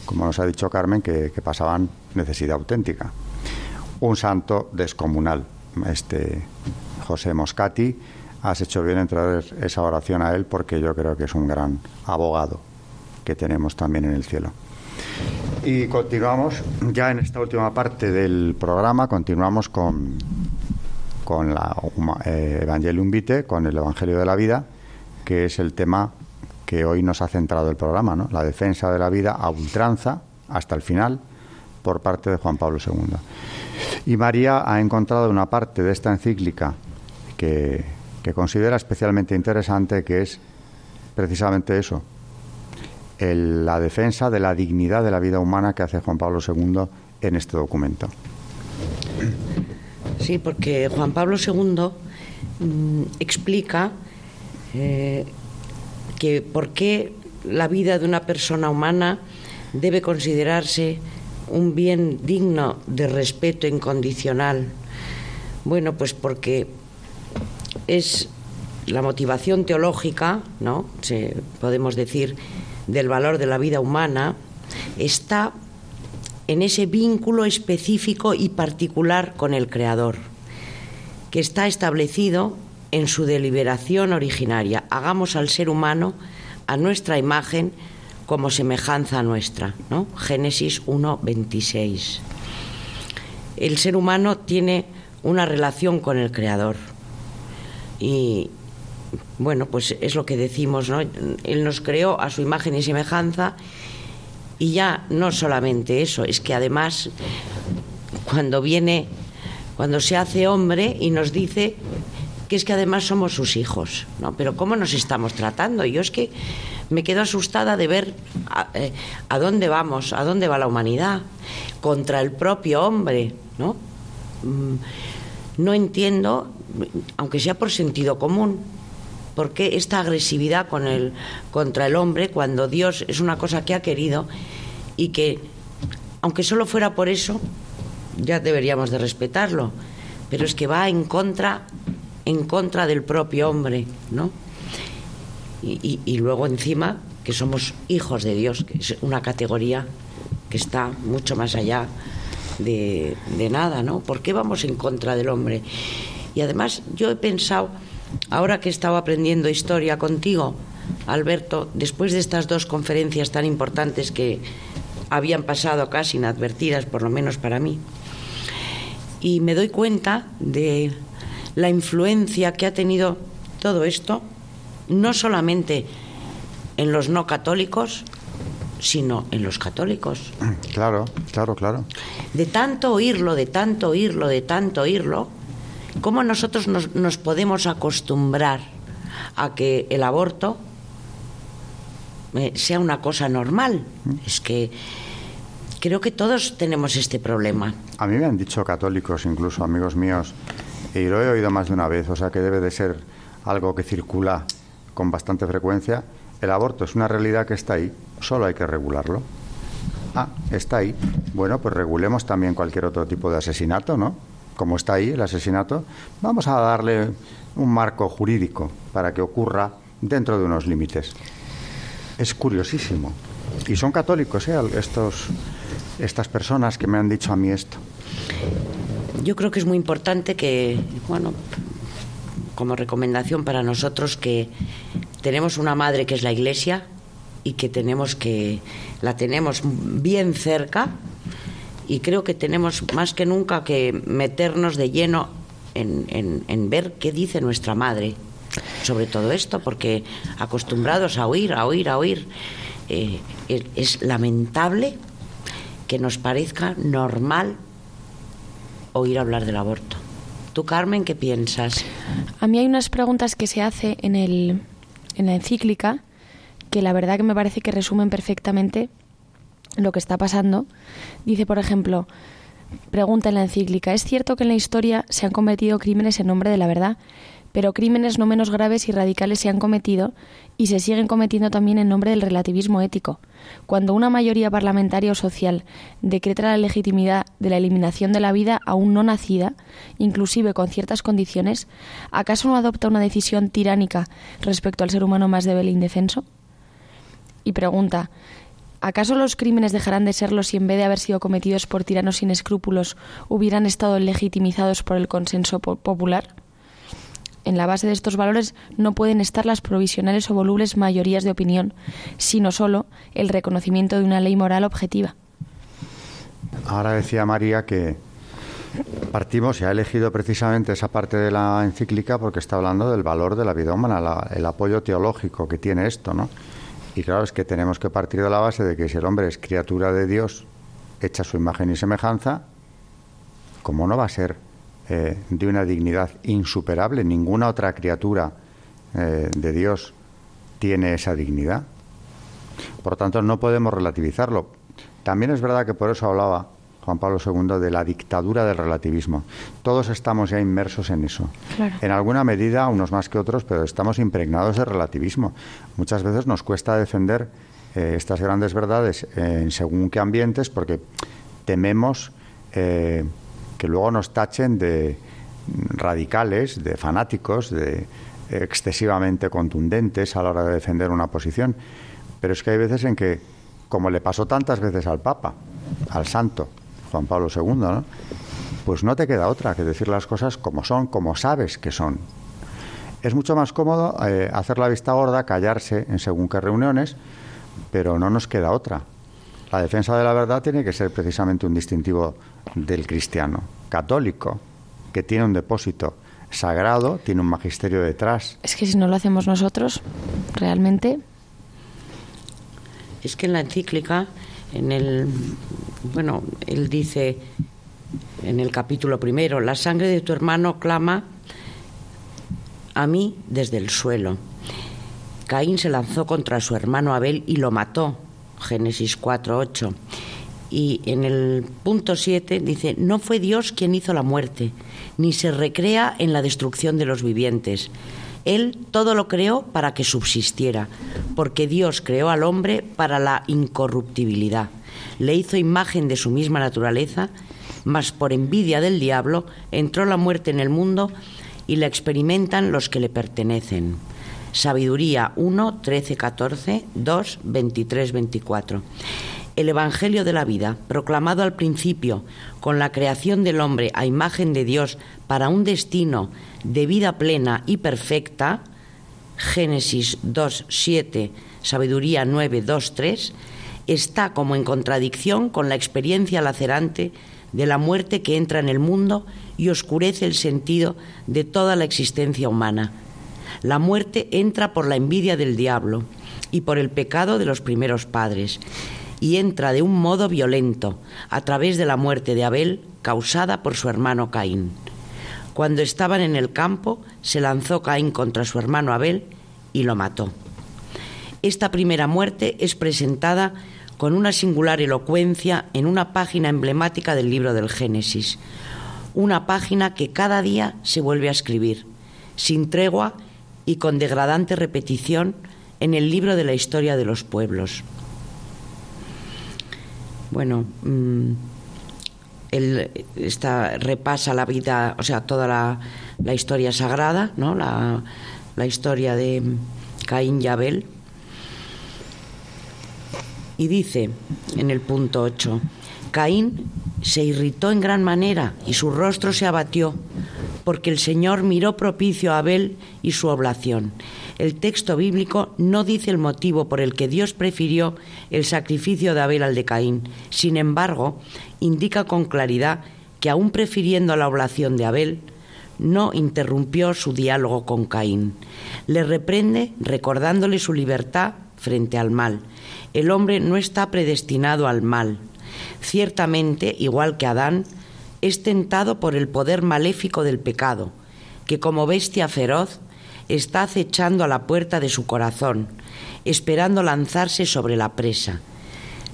como nos ha dicho Carmen, que pasaban necesidad auténtica. Un santo descomunal, este José Moscati, has hecho bien en traer esa oración a él porque yo creo que es un gran abogado que tenemos también en el cielo. Y continuamos ya en esta última parte del programa, continuamos con, con la eh, Evangelium Vitae, con el Evangelio de la Vida, que es el tema que hoy nos ha centrado el programa, ¿no? la defensa de la vida a ultranza hasta el final por parte de Juan Pablo II. Y María ha encontrado una parte de esta encíclica que, que considera especialmente interesante, que es precisamente eso, la defensa de la dignidad de la vida humana que hace Juan Pablo II en este documento. Sí, porque Juan Pablo II mm, explica eh, que por qué la vida de una persona humana debe considerarse un bien digno de respeto incondicional. Bueno, pues porque es la motivación teológica, ¿no? podemos decir, del valor de la vida humana, está en ese vínculo específico y particular con el Creador, que está establecido en su deliberación originaria. Hagamos al ser humano a nuestra imagen como semejanza nuestra. ¿no? Génesis 1.26. El ser humano tiene una relación con el Creador. Y bueno, pues es lo que decimos, ¿no? Él nos creó a su imagen y semejanza y ya no solamente eso, es que además cuando viene, cuando se hace hombre y nos dice que es que además somos sus hijos, ¿no? Pero ¿cómo nos estamos tratando? Yo es que me quedo asustada de ver a, eh, dónde vamos, a dónde va la humanidad, contra el propio hombre, ¿no? Mm, no entiendo, aunque sea por sentido común, por qué esta agresividad contra el hombre cuando Dios es una cosa que ha querido y que, aunque solo fuera por eso, ya deberíamos de respetarlo, pero es que va en contra en contra del propio hombre, ¿no? Y, luego encima que somos hijos de Dios, que es una categoría que está mucho más allá de, de nada, ¿no? ¿Por qué vamos en contra del hombre? Y además yo he pensado, ahora que he estado aprendiendo historia contigo, Alberto, después de estas dos conferencias tan importantes que habían pasado casi inadvertidas, por lo menos para mí, y me doy cuenta de la influencia que ha tenido todo esto, no solamente en los no católicos, sino en los católicos. Claro, claro, claro. De tanto oírlo, de tanto oírlo, de tanto oírlo, ¿cómo nosotros nos, podemos acostumbrar a que el aborto eh, sea una cosa normal? Es que creo que todos tenemos este problema. A mí me han dicho católicos, incluso amigos míos, y lo he oído más de una vez, o sea que debe de ser algo que circula con bastante frecuencia. El aborto es una realidad que está ahí, solo hay que regularlo. Ah, está ahí. Bueno, pues regulemos también cualquier otro tipo de asesinato, ¿no? Como está ahí el asesinato, vamos a darle un marco jurídico para que ocurra dentro de unos límites. Es curiosísimo. Y son católicos, ¿eh? Estos, estas personas que me han dicho a mí esto yo creo que es muy importante que, bueno, como recomendación para nosotros que tenemos una madre que es la Iglesia y que tenemos que la tenemos bien cerca y creo que tenemos más que nunca que meternos de lleno en, ver qué dice nuestra madre sobre todo esto, porque acostumbrados a oír, a oír, a oír, eh, es lamentable que nos parezca normal oír hablar del aborto. ¿Tú, Carmen, qué piensas? A mí hay unas preguntas que se hace en, el, en la encíclica que la verdad que me parece que resumen perfectamente lo que está pasando. Dice, por ejemplo, pregunta en la encíclica, ¿es cierto que en la historia se han cometido crímenes en nombre de la verdad? Pero crímenes no menos graves y radicales se han cometido y se siguen cometiendo también en nombre del relativismo ético. Cuando una mayoría parlamentaria o social decreta la legitimidad de la eliminación de la vida aún no nacida, inclusive con ciertas condiciones, ¿acaso no adopta una decisión tiránica respecto al ser humano más débil e indefenso? Y pregunta, ¿Acaso los crímenes dejarán de serlo si en vez de haber sido cometidos por tiranos sin escrúpulos hubieran estado legitimizados por el consenso popular? En la base de estos valores no pueden estar las provisionales o volubles mayorías de opinión, sino solo el reconocimiento de una ley moral objetiva. Ahora decía María que partimos y ha elegido precisamente esa parte de la encíclica porque está hablando del valor de la vida humana, el apoyo teológico que tiene esto, ¿no? Y claro, es que tenemos que partir de la base de que si el hombre es criatura de Dios, hecha su imagen y semejanza, ¿cómo no va a ser eh, de una dignidad insuperable? Ninguna otra criatura eh, de Dios tiene esa dignidad. Por tanto, no podemos relativizarlo. También es verdad que por eso hablaba Juan Pablo II de la dictadura del relativismo. Todos estamos ya inmersos en eso. En alguna medida, unos más que otros, pero estamos impregnados de relativismo. Muchas veces nos cuesta defender eh, estas grandes verdades en según qué ambientes porque tememos eh, que luego nos tachen de radicales, de fanáticos, de excesivamente contundentes a la hora de defender una posición. Pero es que hay veces en que, como le pasó tantas veces al Papa, al Santo, Juan Pablo II, ¿no? pues no te queda otra que decir las cosas como son, como sabes que son. Es mucho más cómodo eh, hacer la vista gorda, callarse en según qué reuniones, pero no nos queda otra. La defensa de la verdad tiene que ser precisamente un distintivo del cristiano, católico, que tiene un depósito sagrado, tiene un magisterio detrás. Es que si no lo hacemos nosotros, realmente. Es que en la encíclica en el, bueno, él dice en el capítulo primero, la sangre de tu hermano clama a mí desde el suelo. Caín se lanzó contra su hermano Abel y lo mató. Génesis 4.8. Y en el punto 7 dice, no fue Dios quien hizo la muerte, ni se recrea en la destrucción de los vivientes. Él todo lo creó para que subsistiera, porque Dios creó al hombre para la incorruptibilidad. Le hizo imagen de su misma naturaleza, mas por envidia del diablo entró la muerte en el mundo y la experimentan los que le pertenecen. Sabiduría 1, 13, 14, 2, 23, 24. El Evangelio de la vida, proclamado al principio con la creación del hombre a imagen de Dios para un destino de vida plena y perfecta, Génesis 2, 7, Sabiduría 9, 2, 3, está como en contradicción con la experiencia lacerante de la muerte que entra en el mundo y oscurece el sentido de toda la existencia humana. La muerte entra por la envidia del diablo y por el pecado de los primeros padres, y entra de un modo violento, a través de la muerte de Abel causada por su hermano Caín. Cuando estaban en el campo, se lanzó Caín contra su hermano Abel y lo mató. Esta primera muerte es presentada con una singular elocuencia en una página emblemática del libro del Génesis, una página que cada día se vuelve a escribir, sin tregua y con degradante repetición en el libro de la historia de los pueblos. Bueno, mm, él repasa la vida, o sea, toda la, historia sagrada, ¿no? La, la, historia de Caín y Abel. Y dice en el punto 8, Caín se irritó en gran manera y su rostro se abatió, porque el Señor miró propicio a Abel y su oblación. El texto bíblico no dice el motivo por el que Dios prefirió el sacrificio de Abel al de Caín. Sin embargo, indica con claridad que aún prefiriendo la oblación de Abel, no interrumpió su diálogo con Caín. Le reprende recordándole su libertad frente al mal. El hombre no está predestinado al mal. Ciertamente, igual que Adán, es tentado por el poder maléfico del pecado, que como bestia feroz está acechando a la puerta de su corazón, esperando lanzarse sobre la presa.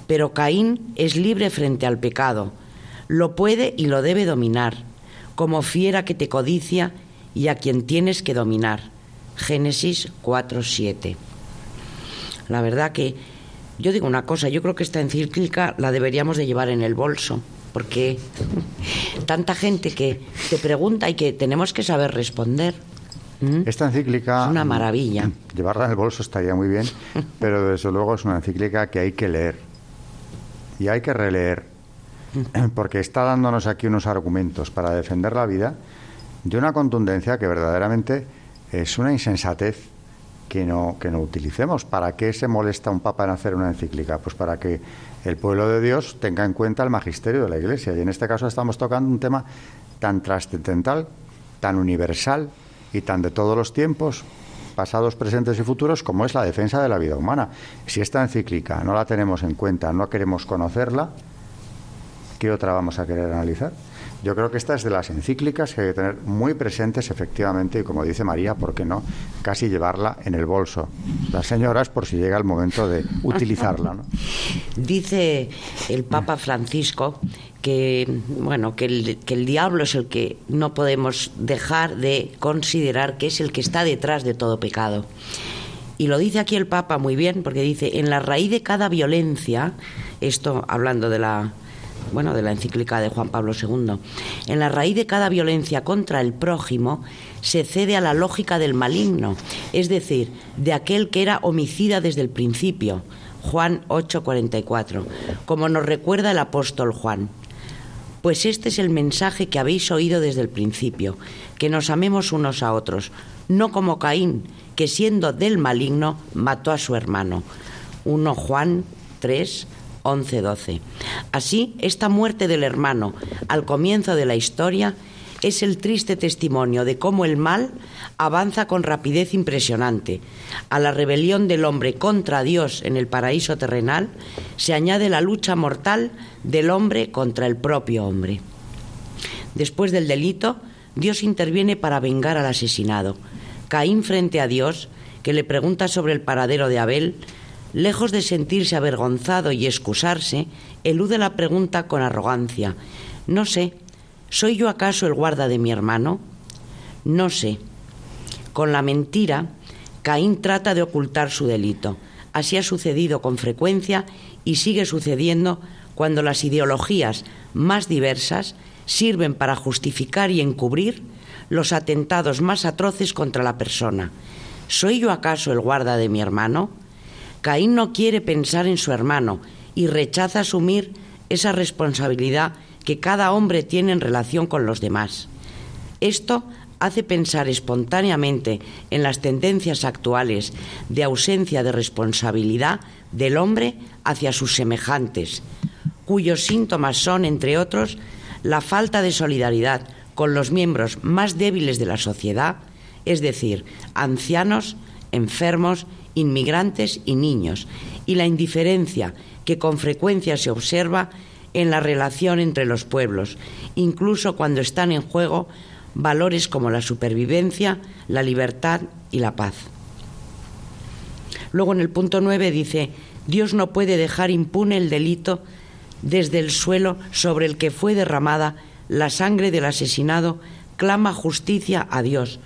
Pero Caín es libre frente al pecado, lo puede y lo debe dominar, como fiera que te codicia y a quien tienes que dominar. Génesis 4:7. La verdad que yo digo una cosa, yo creo que esta encíclica la deberíamos de llevar en el bolso, porque tanta gente que te pregunta y que tenemos que saber responder. ¿Mm? Esta encíclica... Es una maravilla. Llevarla en el bolso estaría muy bien, pero desde luego es una encíclica que hay que leer y hay que releer, porque está dándonos aquí unos argumentos para defender la vida de una contundencia que verdaderamente es una insensatez que no, que no utilicemos. ¿Para qué se molesta un papa en hacer una encíclica? Pues para que el pueblo de Dios tenga en cuenta el magisterio de la Iglesia. Y en este caso estamos tocando un tema tan trascendental, tan universal y tan de todos los tiempos, pasados, presentes y futuros, como es la defensa de la vida humana. Si esta encíclica no la tenemos en cuenta, no queremos conocerla, ¿qué otra vamos a querer analizar? Yo creo que esta es de las encíclicas que hay que tener muy presentes efectivamente y como dice María, ¿por qué no? Casi llevarla en el bolso. Las señoras por si llega el momento de utilizarla. Dice el Papa Francisco que bueno que el, que el diablo es el que no podemos dejar de considerar que es el que está detrás de todo pecado. Y lo dice aquí el Papa muy bien, porque dice, en la raíz de cada violencia, esto hablando de la bueno, de la encíclica de Juan Pablo II. En la raíz de cada violencia contra el prójimo se cede a la lógica del maligno, es decir, de aquel que era homicida desde el principio. Juan 8:44, como nos recuerda el apóstol Juan. Pues este es el mensaje que habéis oído desde el principio, que nos amemos unos a otros, no como Caín, que siendo del maligno mató a su hermano. 1 Juan 3, 11-12. Así, esta muerte del hermano al comienzo de la historia es el triste testimonio de cómo el mal avanza con rapidez impresionante. A la rebelión del hombre contra Dios en el paraíso terrenal se añade la lucha mortal del hombre contra el propio hombre. Después del delito, Dios interviene para vengar al asesinado. Caín frente a Dios, que le pregunta sobre el paradero de Abel, lejos de sentirse avergonzado y excusarse, elude la pregunta con arrogancia. No sé, ¿soy yo acaso el guarda de mi hermano? No sé. Con la mentira, Caín trata de ocultar su delito. Así ha sucedido con frecuencia y sigue sucediendo cuando las ideologías más diversas sirven para justificar y encubrir los atentados más atroces contra la persona. ¿Soy yo acaso el guarda de mi hermano? Caín no quiere pensar en su hermano y rechaza asumir esa responsabilidad que cada hombre tiene en relación con los demás. Esto hace pensar espontáneamente en las tendencias actuales de ausencia de responsabilidad del hombre hacia sus semejantes, cuyos síntomas son, entre otros, la falta de solidaridad con los miembros más débiles de la sociedad, es decir, ancianos, enfermos inmigrantes y niños, y la indiferencia que con frecuencia se observa en la relación entre los pueblos, incluso cuando están en juego valores como la supervivencia, la libertad y la paz. Luego en el punto 9 dice, Dios no puede dejar impune el delito desde el suelo sobre el que fue derramada la sangre del asesinado, clama justicia a Dios,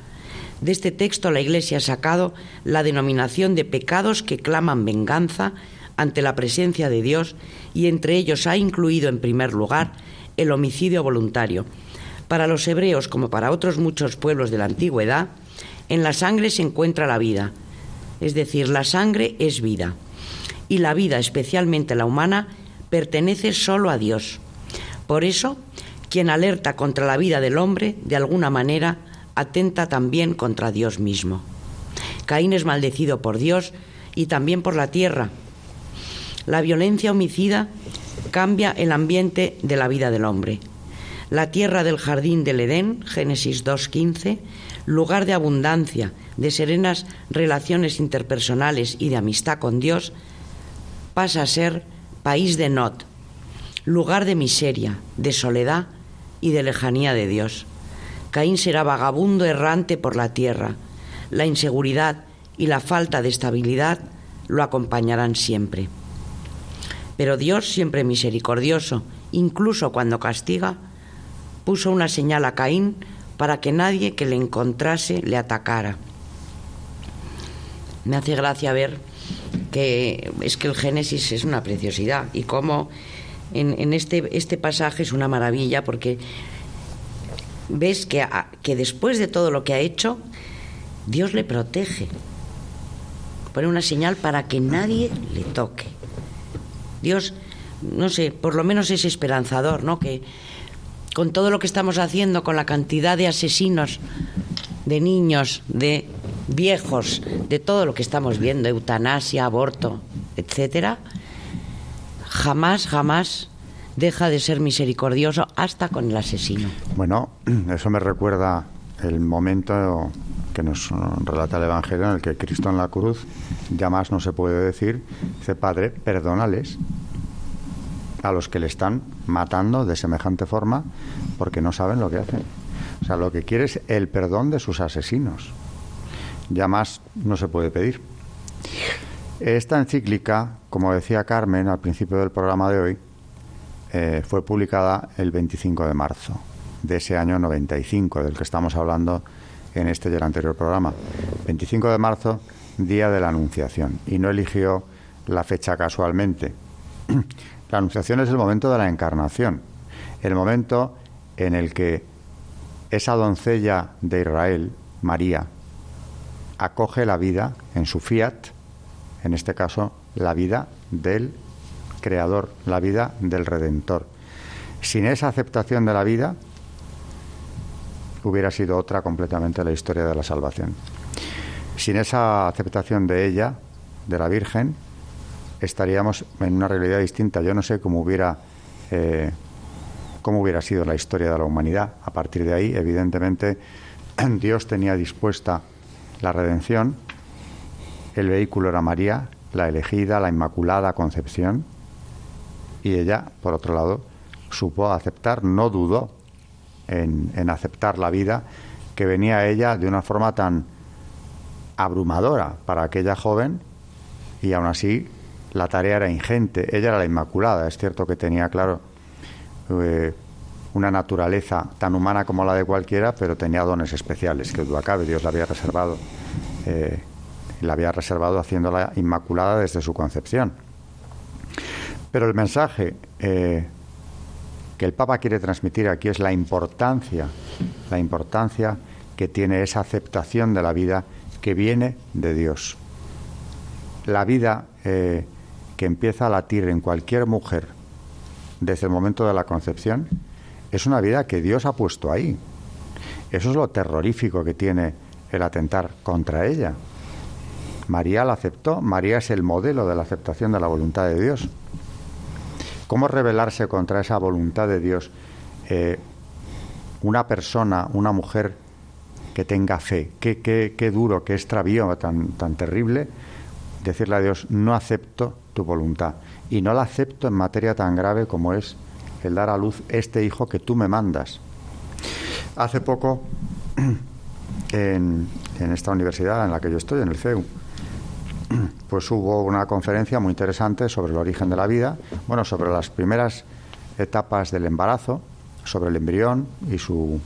de este texto la Iglesia ha sacado la denominación de pecados que claman venganza ante la presencia de Dios y entre ellos ha incluido en primer lugar el homicidio voluntario. Para los hebreos, como para otros muchos pueblos de la antigüedad, en la sangre se encuentra la vida, es decir, la sangre es vida, y la vida, especialmente la humana, pertenece solo a Dios. Por eso, quien alerta contra la vida del hombre, de alguna manera, atenta también contra Dios mismo. Caín es maldecido por Dios y también por la tierra. La violencia homicida cambia el ambiente de la vida del hombre. La tierra del jardín del Edén, Génesis 2.15, lugar de abundancia, de serenas relaciones interpersonales y de amistad con Dios, pasa a ser país de Not, lugar de miseria, de soledad y de lejanía de Dios. Caín será vagabundo errante por la tierra. La inseguridad y la falta de estabilidad lo acompañarán siempre. Pero Dios, siempre misericordioso, incluso cuando castiga, puso una señal a Caín para que nadie que le encontrase le atacara. Me hace gracia ver que es que el Génesis es una preciosidad y cómo en, este, este pasaje es una maravilla porque ves que, que después de todo lo que ha hecho, Dios le protege. Pone una señal para que nadie le toque. Dios, no sé, por lo menos es esperanzador, ¿no? Que con todo lo que estamos haciendo, con la cantidad de asesinos, de niños, de viejos, de todo lo que estamos viendo, eutanasia, aborto, etcétera, jamás, jamás deja de ser misericordioso hasta con el asesino. Bueno, eso me recuerda el momento que nos relata el Evangelio en el que Cristo en la cruz ya más no se puede decir, dice, Padre, perdónales a los que le están matando de semejante forma porque no saben lo que hacen. O sea, lo que quiere es el perdón de sus asesinos. Ya más no se puede pedir. Esta encíclica, como decía Carmen al principio del programa de hoy, eh, fue publicada el 25 de marzo de ese año 95, del que estamos hablando en este y el anterior programa. 25 de marzo, día de la Anunciación. Y no eligió la fecha casualmente. La Anunciación es el momento de la encarnación, el momento en el que esa doncella de Israel, María, acoge la vida en su fiat, en este caso la vida del Creador, la vida del Redentor. Sin esa aceptación de la vida, hubiera sido otra completamente la historia de la salvación. Sin esa aceptación de ella, de la Virgen, estaríamos en una realidad distinta. Yo no sé cómo hubiera, eh, cómo hubiera sido la historia de la humanidad. A partir de ahí, evidentemente, Dios tenía dispuesta la redención. El vehículo era María, la elegida, la inmaculada concepción. Y ella, por otro lado, supo aceptar, no dudó en, en aceptar la vida que venía a ella de una forma tan abrumadora para aquella joven y aún así la tarea era ingente. Ella era la Inmaculada, es cierto que tenía, claro, eh, una naturaleza tan humana como la de cualquiera, pero tenía dones especiales, que duda cabe, Dios la había reservado. Eh, la había reservado haciéndola Inmaculada desde su concepción. Pero el mensaje eh, que el Papa quiere transmitir aquí es la importancia, la importancia que tiene esa aceptación de la vida que viene de Dios. La vida eh, que empieza a latir en cualquier mujer desde el momento de la concepción es una vida que Dios ha puesto ahí. Eso es lo terrorífico que tiene el atentar contra ella. María la aceptó, María es el modelo de la aceptación de la voluntad de Dios. ¿Cómo rebelarse contra esa voluntad de Dios? Eh, una persona, una mujer que tenga fe, qué, qué, qué duro, qué extravío tan, tan terrible, decirle a Dios, no acepto tu voluntad. Y no la acepto en materia tan grave como es el dar a luz este hijo que tú me mandas. Hace poco, en, en esta universidad en la que yo estoy, en el CEU, pues hubo una conferencia muy interesante sobre el origen de la vida, bueno, sobre las primeras etapas del embarazo, sobre el embrión y su,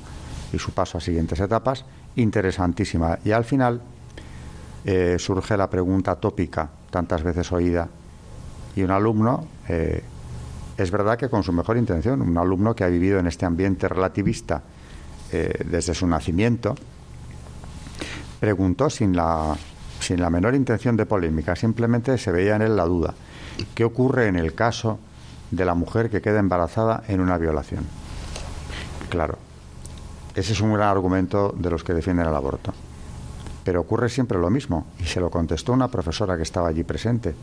y su paso a siguientes etapas, interesantísima. Y al final eh, surge la pregunta tópica, tantas veces oída, y un alumno, eh, es verdad que con su mejor intención, un alumno que ha vivido en este ambiente relativista eh, desde su nacimiento, preguntó sin la sin la menor intención de polémica, simplemente se veía en él la duda. ¿Qué ocurre en el caso de la mujer que queda embarazada en una violación? Claro, ese es un gran argumento de los que defienden el aborto. Pero ocurre siempre lo mismo, y se lo contestó una profesora que estaba allí presente.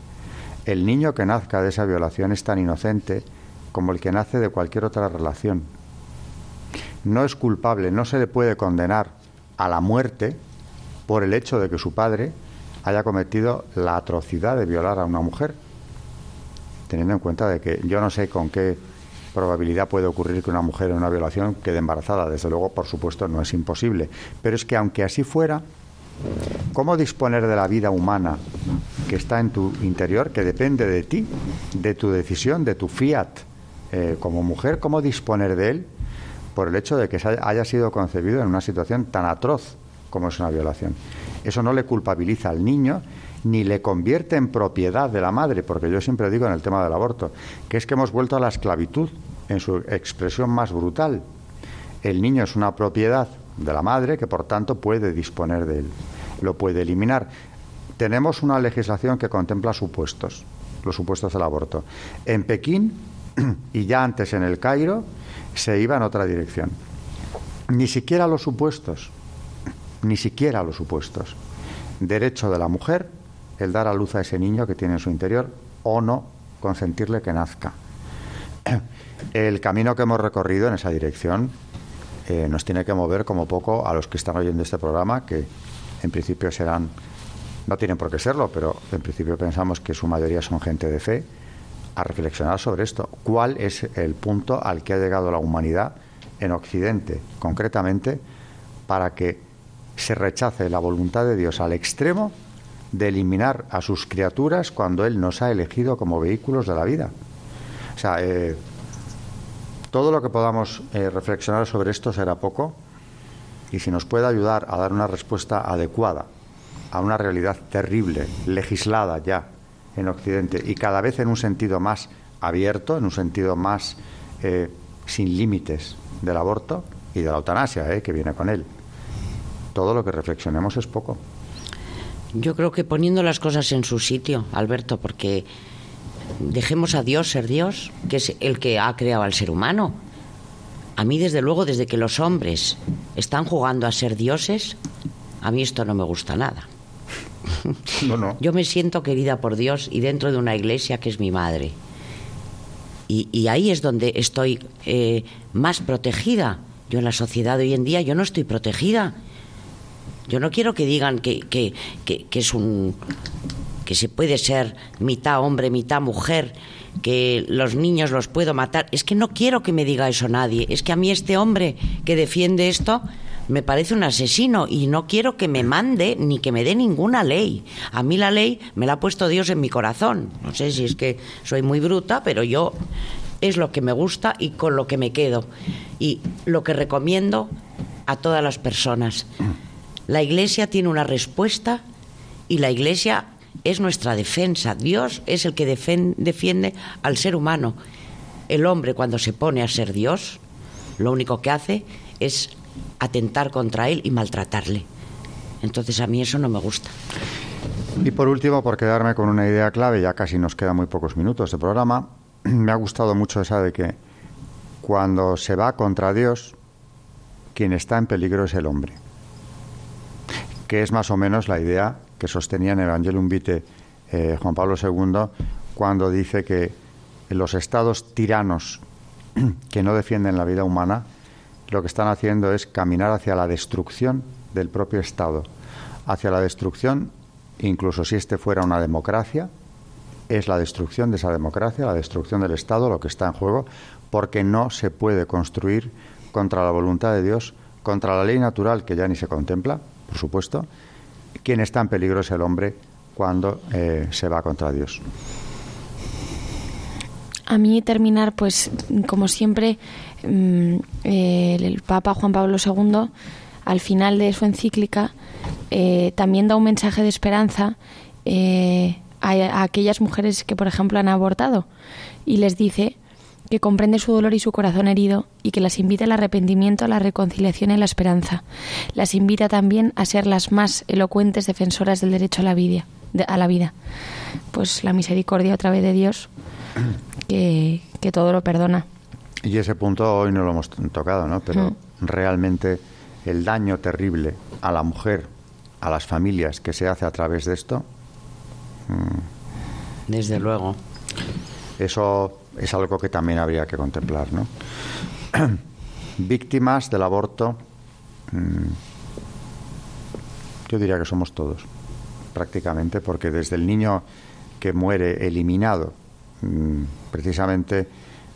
El niño que nazca de esa violación es tan inocente como el que nace de cualquier otra relación. No es culpable, no se le puede condenar a la muerte por el hecho de que su padre haya cometido la atrocidad de violar a una mujer, teniendo en cuenta de que yo no sé con qué probabilidad puede ocurrir que una mujer en una violación quede embarazada. Desde luego, por supuesto, no es imposible. Pero es que aunque así fuera, ¿cómo disponer de la vida humana que está en tu interior, que depende de ti, de tu decisión, de tu fiat eh, como mujer, cómo disponer de él por el hecho de que haya sido concebido en una situación tan atroz como es una violación? Eso no le culpabiliza al niño ni le convierte en propiedad de la madre, porque yo siempre digo en el tema del aborto, que es que hemos vuelto a la esclavitud en su expresión más brutal. El niño es una propiedad de la madre que por tanto puede disponer de él, lo puede eliminar. Tenemos una legislación que contempla supuestos, los supuestos del aborto. En Pekín y ya antes en el Cairo se iba en otra dirección. Ni siquiera los supuestos ni siquiera los supuestos. Derecho de la mujer el dar a luz a ese niño que tiene en su interior o no consentirle que nazca. El camino que hemos recorrido en esa dirección eh, nos tiene que mover como poco a los que están oyendo este programa, que en principio serán, no tienen por qué serlo, pero en principio pensamos que su mayoría son gente de fe, a reflexionar sobre esto. ¿Cuál es el punto al que ha llegado la humanidad en Occidente, concretamente, para que se rechace la voluntad de Dios al extremo de eliminar a sus criaturas cuando Él nos ha elegido como vehículos de la vida? O sea, eh, todo lo que podamos eh, reflexionar sobre esto será poco y si nos puede ayudar a dar una respuesta adecuada a una realidad terrible, legislada ya en Occidente y cada vez en un sentido más abierto, en un sentido más eh, sin límites del aborto y de la eutanasia, que viene con él. Todo lo que reflexionemos es poco. Yo creo que poniendo las cosas en su sitio, Alberto, porque dejemos a Dios ser Dios, que es el que ha creado al ser humano. A mí, desde luego, desde que los hombres están jugando a ser dioses, a mí esto no me gusta nada. No, no. Yo me siento querida por Dios y dentro de una iglesia que es mi madre. Y, ahí es donde estoy eh, más protegida. Yo en la sociedad de hoy en día yo no estoy protegida. Yo no quiero que digan que, que, que es un que se puede ser mitad hombre, mitad mujer, que los niños los puedo matar. Es que no quiero que me diga eso nadie. Es que a mí este hombre que defiende esto me parece un asesino y no quiero que me mande ni que me dé ninguna ley. A mí la ley me la ha puesto Dios en mi corazón. No sé si es que soy muy bruta, pero yo es lo que me gusta y con lo que me quedo. Y lo que recomiendo a todas las personas. La Iglesia tiene una respuesta y la Iglesia es nuestra defensa. Dios es el que defiende al ser humano. El hombre cuando se pone a ser Dios, lo único que hace es atentar contra él y maltratarle. Entonces a mí eso no me gusta. Y por último, por quedarme con una idea clave, ya casi nos quedan muy pocos minutos de programa, me ha gustado mucho esa de que cuando se va contra Dios, quien está en peligro es el hombre. Que es más o menos la idea que sostenía en Evangelium Vitae eh, Juan Pablo II cuando dice que los estados tiranos que no defienden la vida humana lo que están haciendo es caminar hacia la destrucción del propio Estado, hacia la destrucción, incluso si este fuera una democracia, es la destrucción de esa democracia, la destrucción del Estado, lo que está en juego, porque no se puede construir contra la voluntad de Dios, contra la ley natural que ya ni se contempla, por supuesto. Quien está en peligro es el hombre cuando eh, se va contra Dios. A mí terminar, pues, como siempre, Mm, el Papa Juan Pablo II, al final de su encíclica, eh, también da un mensaje de esperanza eh, a, aquellas mujeres que, por ejemplo, han abortado y les dice que comprende su dolor y su corazón herido y que las invita al arrepentimiento, a la reconciliación y a la esperanza. Las invita también a ser las más elocuentes defensoras del derecho a la vida. a la vida. Pues la misericordia otra vez de Dios, que todo lo perdona. Y ese punto hoy no lo hemos tocado, ¿no? Pero mm. realmente el daño terrible a la mujer, a las familias que se hace a través de esto. Mm, Desde luego. Eso es algo que también habría que contemplar, ¿no? Víctimas del aborto, mm, yo diría que somos todos, prácticamente, porque desde el niño que muere eliminado, precisamente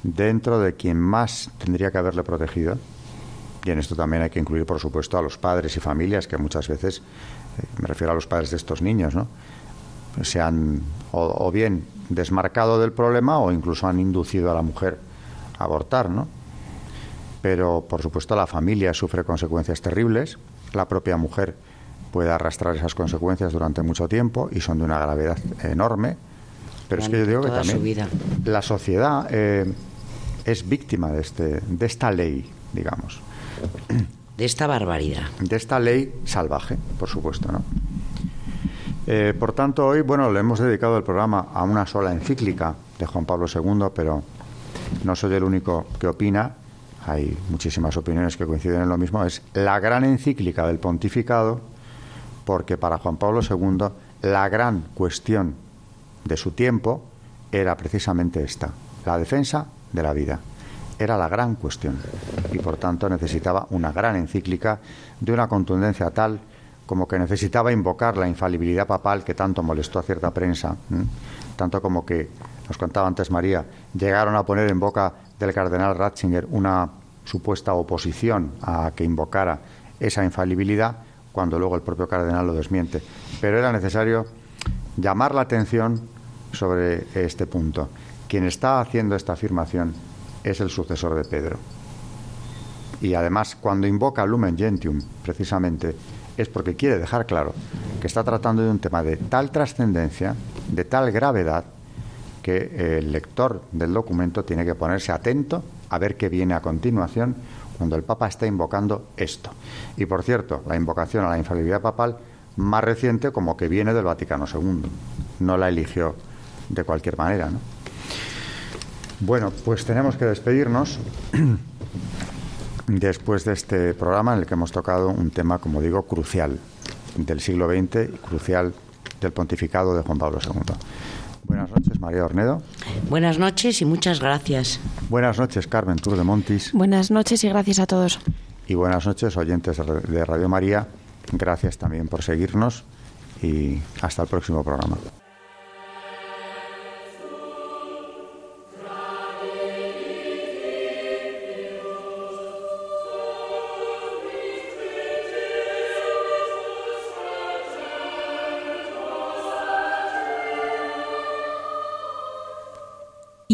dentro de quien más tendría que haberle protegido. Y en esto también hay que incluir, por supuesto, a los padres y familias, que muchas veces, eh, me refiero a los padres de estos niños, ¿no? se han o, bien desmarcado del problema o incluso han inducido a la mujer a abortar, ¿no? Pero, por supuesto, la familia sufre consecuencias terribles, la propia mujer puede arrastrar esas consecuencias durante mucho tiempo y son de una gravedad enorme. Pero es que yo digo que también la sociedad eh, es víctima de, este, de esta ley, digamos. De esta barbaridad. De esta ley salvaje, por supuesto, ¿no? Eh, por tanto, hoy, bueno, le hemos dedicado el programa a una sola encíclica de Juan Pablo II, pero no soy el único que opina. Hay muchísimas opiniones que coinciden en lo mismo. Es la gran encíclica del pontificado, porque para Juan Pablo II la gran cuestión de su tiempo era precisamente esta, la defensa de la vida. Era la gran cuestión y por tanto necesitaba una gran encíclica de una contundencia tal como que necesitaba invocar la infalibilidad papal que tanto molestó a cierta prensa, tanto como que, nos contaba antes María, llegaron a poner en boca del cardenal Ratzinger una supuesta oposición a que invocara esa infalibilidad, cuando luego el propio cardenal lo desmiente. Pero era necesario llamar la atención sobre este punto. Quien está haciendo esta afirmación es el sucesor de Pedro. Y además, cuando invoca Lumen Gentium, precisamente, es porque quiere dejar claro que está tratando de un tema de tal trascendencia, de tal gravedad, que el lector del documento tiene que ponerse atento a ver qué viene a continuación cuando el Papa está invocando esto. Y por cierto, la invocación a la infalibilidad papal más reciente como que viene del Vaticano II. No la eligió de cualquier manera. ¿no? Bueno, pues tenemos que despedirnos después de este programa en el que hemos tocado un tema, como digo, crucial del siglo XX y crucial del pontificado de Juan Pablo II. Buenas noches, María Ornedo. Buenas noches y muchas gracias. Buenas noches, Carmen Tour de Montis. Buenas noches y gracias a todos. Y buenas noches, oyentes de Radio María. Gracias también por seguirnos y hasta el próximo programa.